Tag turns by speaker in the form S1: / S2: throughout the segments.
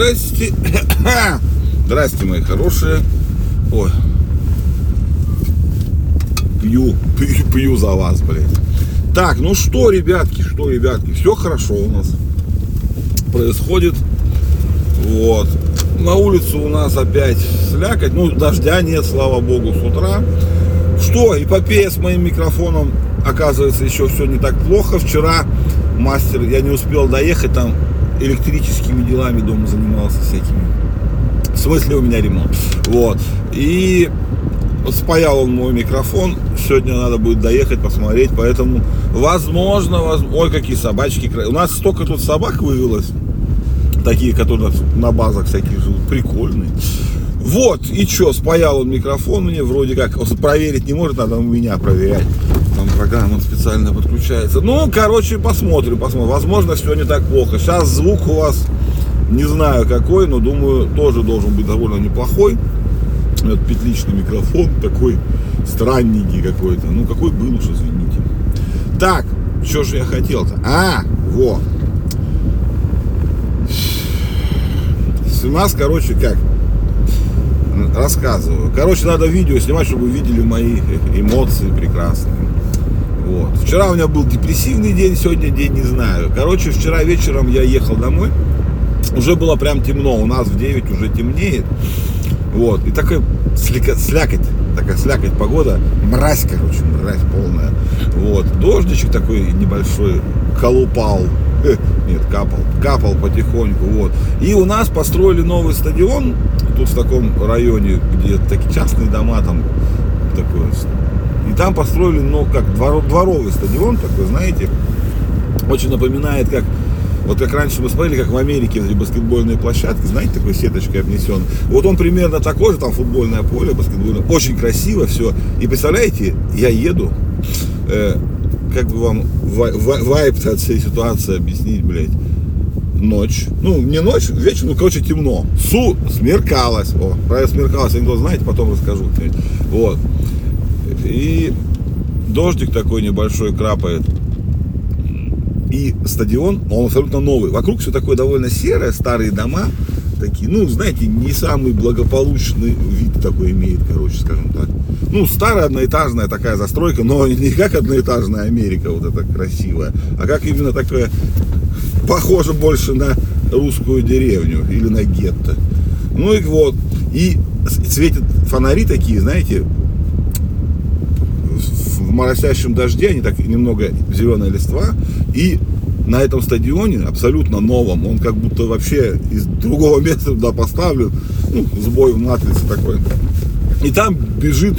S1: Здрасте. Здрасте, мои хорошие. Ой. Пью, пью, пью за вас, блядь. Так, ну что, ребятки, что, ребятки, все хорошо у нас происходит. Вот. На улице у нас опять слякоть. Ну, дождя нет, слава богу, с утра. Что, эпопея с моим микрофоном, оказывается, еще все не так плохо. Вчера мастер, я не успел доехать, там электрическими делами дома занимался всякими. В смысле у меня ремонт. Вот. И спаял он мой микрофон. Сегодня надо будет доехать, посмотреть. Поэтому, возможно, возможно... Ой, какие собачки. У нас столько тут собак вывелось. Такие, которые на базах всяких живут. Прикольные. Вот, и что, спаял он микрофон мне, вроде как, проверить не может, надо у меня проверять. Там программа специально подключается. Ну, короче, посмотрим, посмотрим. Возможно, все не так плохо. Сейчас звук у вас, не знаю какой, но думаю, тоже должен быть довольно неплохой. Это петличный микрофон такой странненький какой-то. Ну, какой был уж, извините. Так, что же я хотел-то? А, во. У нас, короче, как? Рассказываю. Короче, надо видео снимать, чтобы вы видели мои эмоции прекрасные. Вот. Вчера у меня был депрессивный день, сегодня день не знаю. Короче, вчера вечером я ехал домой. Уже было прям темно. У нас в 9 уже темнеет. Вот. И такая слякоть, слякоть, такая слякоть погода, мразь, короче, мразь полная. Вот. Дождичек такой небольшой, колупал. Нет, капал, капал потихоньку, вот. И у нас построили новый стадион, тут в таком районе, где такие частные дома там, такой, и там построили, ну, как двор, дворовый стадион такой, знаете, очень напоминает, как вот как раньше мы смотрели, как в Америке эти баскетбольные площадки, знаете, такой сеточкой обнесен. Вот он примерно такой же, там футбольное поле, баскетбольное. Очень красиво все. И представляете, я еду, э, как бы вам вайп от всей ситуации объяснить, блядь. Ночь. Ну, не ночь, вечер, ну, короче, темно. Су, смеркалось. О, правильно смеркалось, анекдот знаете, потом расскажу. Вот. И дождик такой небольшой крапает и стадион, он абсолютно новый. Вокруг все такое довольно серое, старые дома, такие, ну, знаете, не самый благополучный вид такой имеет, короче, скажем так. Ну, старая одноэтажная такая застройка, но не как одноэтажная Америка, вот эта красивая, а как именно такая, похоже больше на русскую деревню или на гетто. Ну и вот, и светят фонари такие, знаете, в моросящем дожде, они так немного зеленая листва, и на этом стадионе, абсолютно новом, он как будто вообще из другого места туда поставлен, ну, сбой в матрице такой. И там бежит,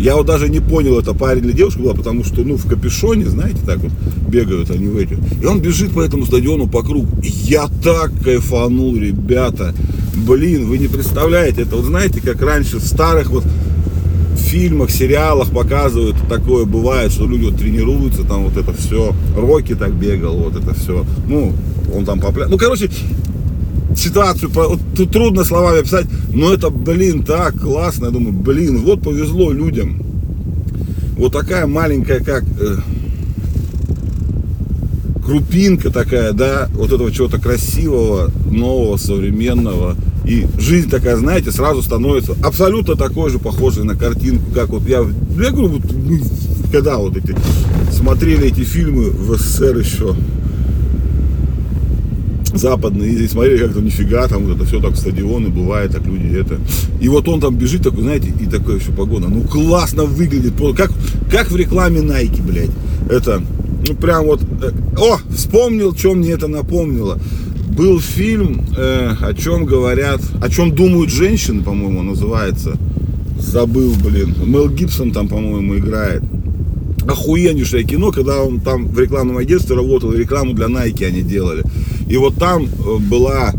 S1: я вот даже не понял, это парень или девушка была, потому что, ну, в капюшоне, знаете, так вот бегают они в эти. И он бежит по этому стадиону по кругу. Я так кайфанул, ребята. Блин, вы не представляете, это вот знаете, как раньше в старых вот фильмах, сериалах показывают, такое бывает, что люди вот тренируются, там вот это все, Рокки так бегал, вот это все, ну, он там попля... Ну, короче, ситуацию, вот, тут трудно словами описать, но это, блин, так классно, я думаю, блин, вот повезло людям. Вот такая маленькая, как э, крупинка такая, да, вот этого чего-то красивого, нового, современного, и жизнь такая, знаете, сразу становится абсолютно такой же, похожей на картинку, как вот я, я говорю, вот мы, когда вот эти, смотрели эти фильмы в СССР еще, западные, и смотрели как-то нифига, там вот это все так стадионы бывает, так люди это. И вот он там бежит такой, знаете, и такая еще погода, ну классно выглядит, как, как в рекламе Nike, блядь. Это, ну прям вот, э, о, вспомнил, что мне это напомнило был фильм, э, о чем говорят, о чем думают женщины, по-моему, называется. Забыл, блин. Мел Гибсон там, по-моему, играет. Охуеннейшее кино, когда он там в рекламном агентстве работал, рекламу для Nike они делали. И вот там э, была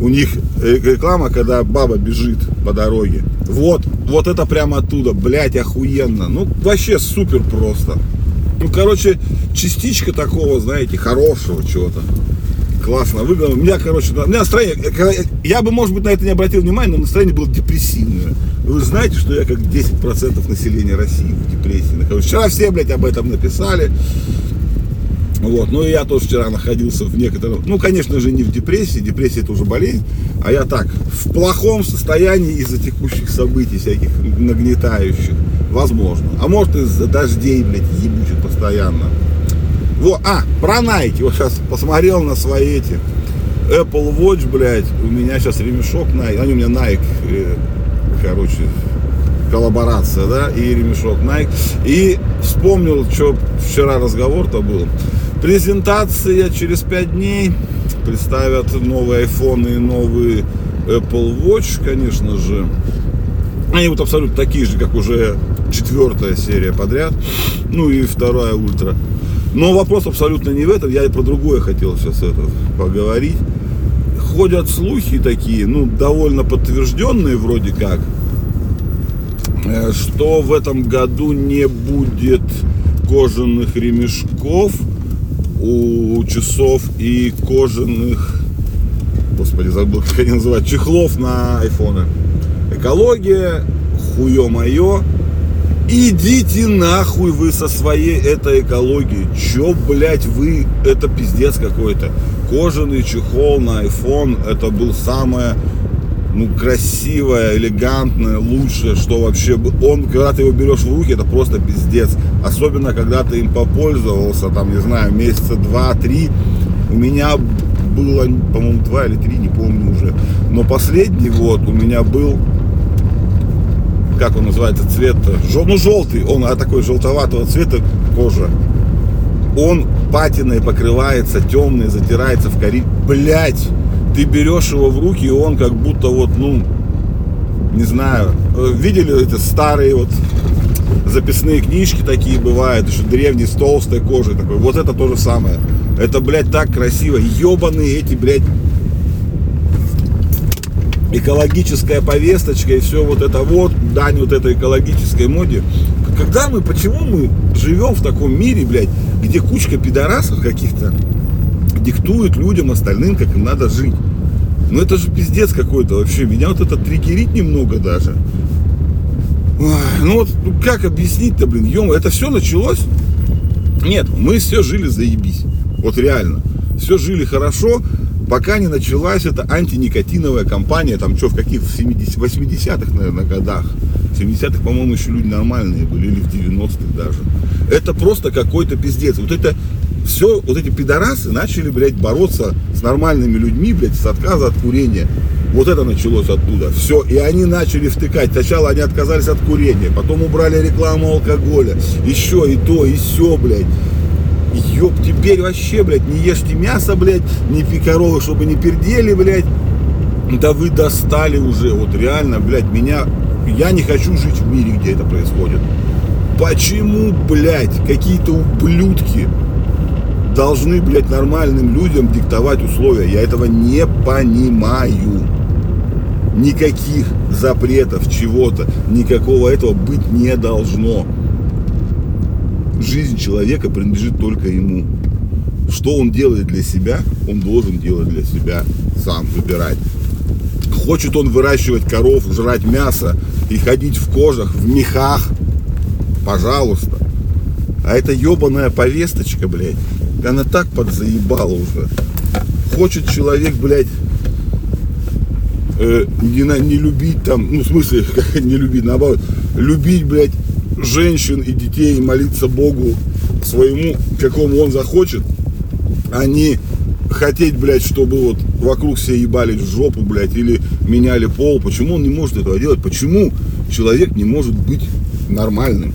S1: у них реклама, когда баба бежит по дороге. Вот, вот это прямо оттуда, блять, охуенно. Ну, вообще супер просто. Ну, короче, частичка такого, знаете, хорошего чего-то классно выглядел. У меня, короче, у меня настроение, я бы, может быть, на это не обратил внимания, но настроение было депрессивное. Вы знаете, что я как 10% населения России в депрессии нахожусь. Вчера все, блядь, об этом написали. Вот. Ну и я тоже вчера находился в некотором, ну, конечно же, не в депрессии, депрессия это уже болезнь, а я так, в плохом состоянии из-за текущих событий, всяких нагнетающих, возможно. А может из-за дождей, блядь, ебучих постоянно. Вот, а, про Nike, вот сейчас посмотрел на свои эти, Apple Watch, блядь, у меня сейчас ремешок Nike, они у меня Nike, э, короче, коллаборация, да, и ремешок Nike. И вспомнил, что вчера разговор-то был. Презентация через 5 дней. Представят новые iPhone и новый Apple Watch, конечно же. Они вот абсолютно такие же, как уже четвертая серия подряд. Ну и вторая ультра. Но вопрос абсолютно не в этом. Я и про другое хотел сейчас это поговорить. Ходят слухи такие, ну, довольно подтвержденные вроде как, Э, что в этом году не будет кожаных ремешков у часов и кожаных, господи, забыл, как они называют, чехлов на айфоны. Экология, хуе мое, идите нахуй вы со своей этой экологией. Чё, блядь, вы, это пиздец какой-то. Кожаный чехол на iPhone, это был самое ну, красивое, элегантное, лучшее, что вообще... Он, когда ты его берешь в руки, это просто пиздец. Особенно, когда ты им попользовался, там, не знаю, месяца два-три. У меня было, по-моему, два или три, не помню уже. Но последний вот у меня был как он называется, цвет, ну желтый, он а такой желтоватого цвета кожа. Он патиной покрывается, темный, затирается в кори. Блять, ты берешь его в руки, и он как будто вот, ну, не знаю, э, видели эти старые вот записные книжки такие бывают, еще древние с толстой кожей такой. Вот это то же самое. Это, блядь, так красиво. Ебаные эти, блядь, экологическая повесточка и все вот это вот, дань вот этой экологической моде. Когда мы, почему мы живем в таком мире, блядь, где кучка пидорасов каких-то диктует людям остальным, как им надо жить. Ну это же пиздец какой-то вообще. Меня вот это триггерит немного даже. Ой, ну вот ну как объяснить-то, блин, ё это все началось? Нет, мы все жили заебись. Вот реально. Все жили хорошо, пока не началась эта антиникотиновая кампания, там что, в каких, в 70, 80-х, наверное, годах. В 70-х, по-моему, еще люди нормальные были, или в 90-х даже. Это просто какой-то пиздец. Вот это все, вот эти пидорасы начали, блядь, бороться с нормальными людьми, блядь, с отказа от курения. Вот это началось оттуда. Все. И они начали втыкать. Сначала они отказались от курения, потом убрали рекламу алкоголя. Еще и то, и все, блядь. Ёб, теперь вообще, блядь, не ешьте мясо, блядь, не пи коровы, чтобы не пердели, блядь. Да вы достали уже, вот реально, блядь, меня... Я не хочу жить в мире, где это происходит. Почему, блядь, какие-то ублюдки должны, блядь, нормальным людям диктовать условия. Я этого не понимаю. Никаких запретов чего-то, никакого этого быть не должно. Жизнь человека принадлежит только ему. Что он делает для себя, он должен делать для себя сам, выбирать. Хочет он выращивать коров, жрать мясо и ходить в кожах, в мехах, пожалуйста. А это ебаная повесточка, блядь, она так подзаебала уже. Хочет человек, блядь, э, не, не любить там, ну, в смысле, не любить, наоборот, любить, блядь, женщин и детей, молиться Богу своему, какому он захочет, а не хотеть, блядь, чтобы вот вокруг все ебались в жопу, блядь, или меняли пол. Почему он не может этого делать? Почему человек не может быть нормальным?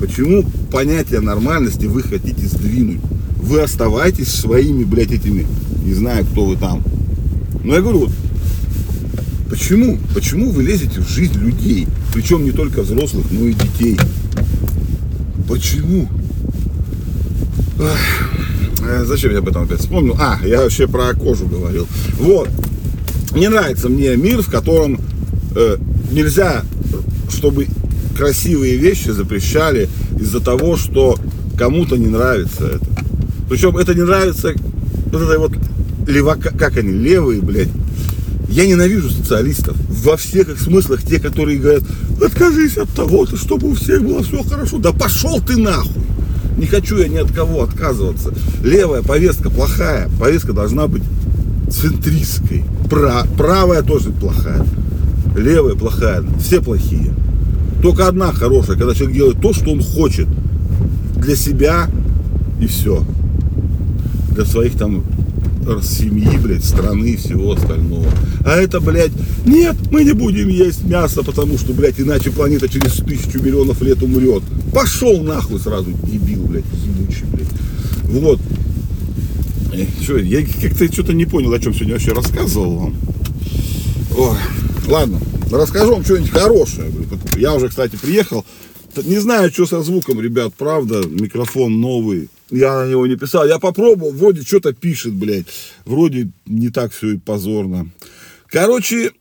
S1: Почему понятие нормальности вы хотите сдвинуть? вы оставайтесь своими, блядь, этими, не знаю, кто вы там. Но я говорю, вот, почему, почему вы лезете в жизнь людей, причем не только взрослых, но и детей? Почему? Эх, зачем я об этом опять вспомнил? А, я вообще про кожу говорил. Вот. Не нравится мне мир, в котором э, нельзя, чтобы красивые вещи запрещали из-за того, что кому-то не нравится это. Причем это не нравится вот это вот левака, как они, левые, блядь. Я ненавижу социалистов во всех их смыслах, те, которые говорят, откажись от того-то, чтобы у всех было все хорошо. Да пошел ты нахуй. Не хочу я ни от кого отказываться. Левая повестка плохая. Повестка должна быть центристской. Пра правая тоже плохая. Левая плохая. Все плохие. Только одна хорошая, когда человек делает то, что он хочет. Для себя и все. Для своих там семьи, блядь, страны и всего остального. А это, блядь, нет, мы не будем есть мясо, потому что, блядь, иначе планета через тысячу миллионов лет умрет. Пошел нахуй сразу, дебил, блядь, ебучий, блядь. Вот. Что, я как-то что-то не понял, о чем сегодня вообще рассказывал вам. Ой, ладно, расскажу вам что-нибудь хорошее. Я уже, кстати, приехал. Не знаю, что со звуком, ребят, правда, микрофон новый. Я на него не писал. Я попробовал, вроде что-то пишет, блядь. Вроде не так все и позорно. Короче,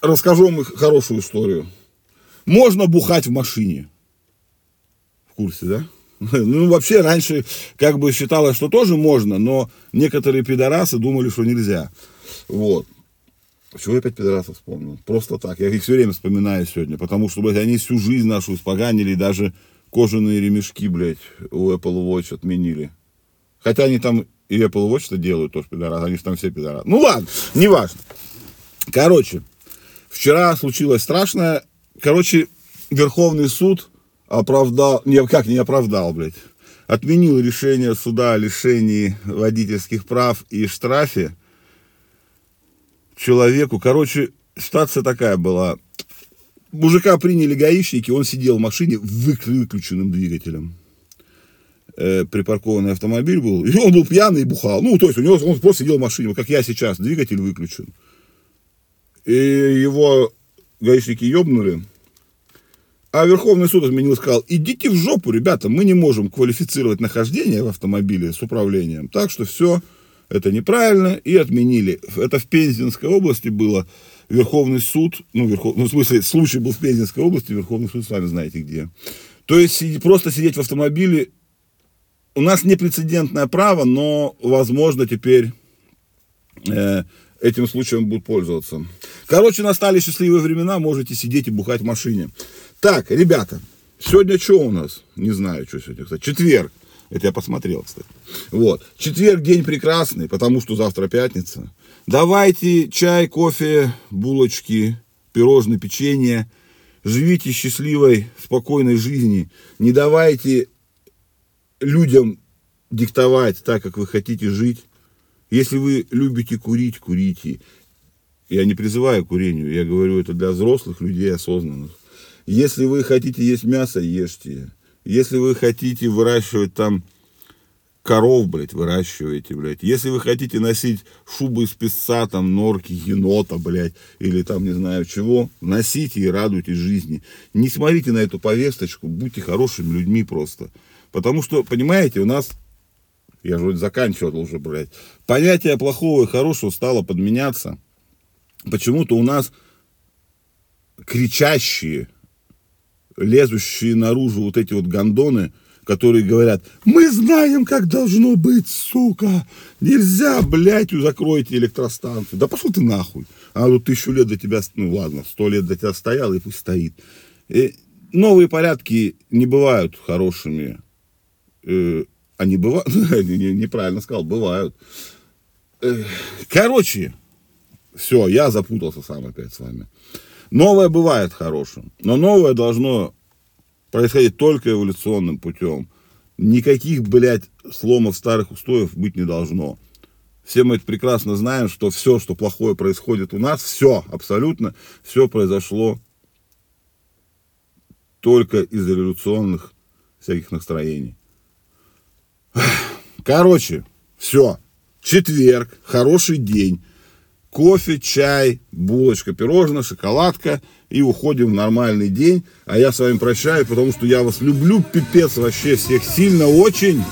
S1: расскажу вам хорошую историю. Можно бухать в машине. В курсе, да? Ну, вообще, раньше как бы считалось, что тоже можно, но некоторые пидорасы думали, что нельзя. Вот. Чего я опять пидорасов вспомнил? Просто так. Я их все время вспоминаю сегодня, потому что, блядь, они всю жизнь нашу испоганили, даже кожаные ремешки, блядь, у Apple Watch отменили. Хотя они там и Apple Watch-то делают тоже пидорасы, они же там все пидорасы. Ну ладно, неважно. Короче, вчера случилось страшное. Короче, Верховный суд оправдал, не, как не оправдал, блядь, отменил решение суда о лишении водительских прав и штрафе человеку. Короче, ситуация такая была мужика приняли гаишники, он сидел в машине выключенным двигателем. Э, припаркованный автомобиль был, и он был пьяный и бухал. Ну, то есть у него он просто сидел в машине, как я сейчас, двигатель выключен. И его гаишники ёбнули. А Верховный суд отменил и сказал, идите в жопу, ребята, мы не можем квалифицировать нахождение в автомобиле с управлением. Так что все, это неправильно, и отменили. Это в Пензенской области было. Верховный суд, ну, верхов, ну, в смысле, случай был в Пензенской области, Верховный суд, сами знаете где. То есть просто сидеть в автомобиле, у нас непрецедентное право, но, возможно, теперь э, этим случаем будут пользоваться. Короче, настали счастливые времена, можете сидеть и бухать в машине. Так, ребята, сегодня что у нас? Не знаю, что сегодня, кстати. Четверг. Это я посмотрел, кстати. Вот. Четверг день прекрасный, потому что завтра пятница. Давайте чай, кофе, булочки, пирожные, печенье. Живите счастливой, спокойной жизни. Не давайте людям диктовать так, как вы хотите жить. Если вы любите курить, курите. Я не призываю к курению, я говорю это для взрослых людей осознанных. Если вы хотите есть мясо, ешьте. Если вы хотите выращивать там коров, блядь, выращиваете, блядь. Если вы хотите носить шубы из песца, там, норки, енота, блядь, или там, не знаю чего, носите и радуйтесь жизни. Не смотрите на эту повесточку, будьте хорошими людьми просто. Потому что, понимаете, у нас, я же вроде заканчивал уже, блядь, понятие плохого и хорошего стало подменяться. Почему-то у нас кричащие, лезущие наружу вот эти вот гондоны, которые говорят, мы знаем, как должно быть, сука, нельзя, блядь, закройте электростанцию. Да пошел ты нахуй. А тут тысячу лет до тебя, ну ладно, сто лет до тебя стоял, и пусть стоит. И новые порядки не бывают хорошими. Э, они бывают, неправильно сказал, бывают. Э, короче, все, я запутался сам опять с вами. Новое бывает хорошим, но новое должно происходить только эволюционным путем. Никаких, блядь, сломов старых устоев быть не должно. Все мы это прекрасно знаем, что все, что плохое происходит у нас, все, абсолютно, все произошло только из революционных всяких настроений. Короче, все. Четверг, хороший день кофе, чай, булочка, пирожное, шоколадка и уходим в нормальный день. А я с вами прощаюсь, потому что я вас люблю, пипец, вообще всех сильно очень.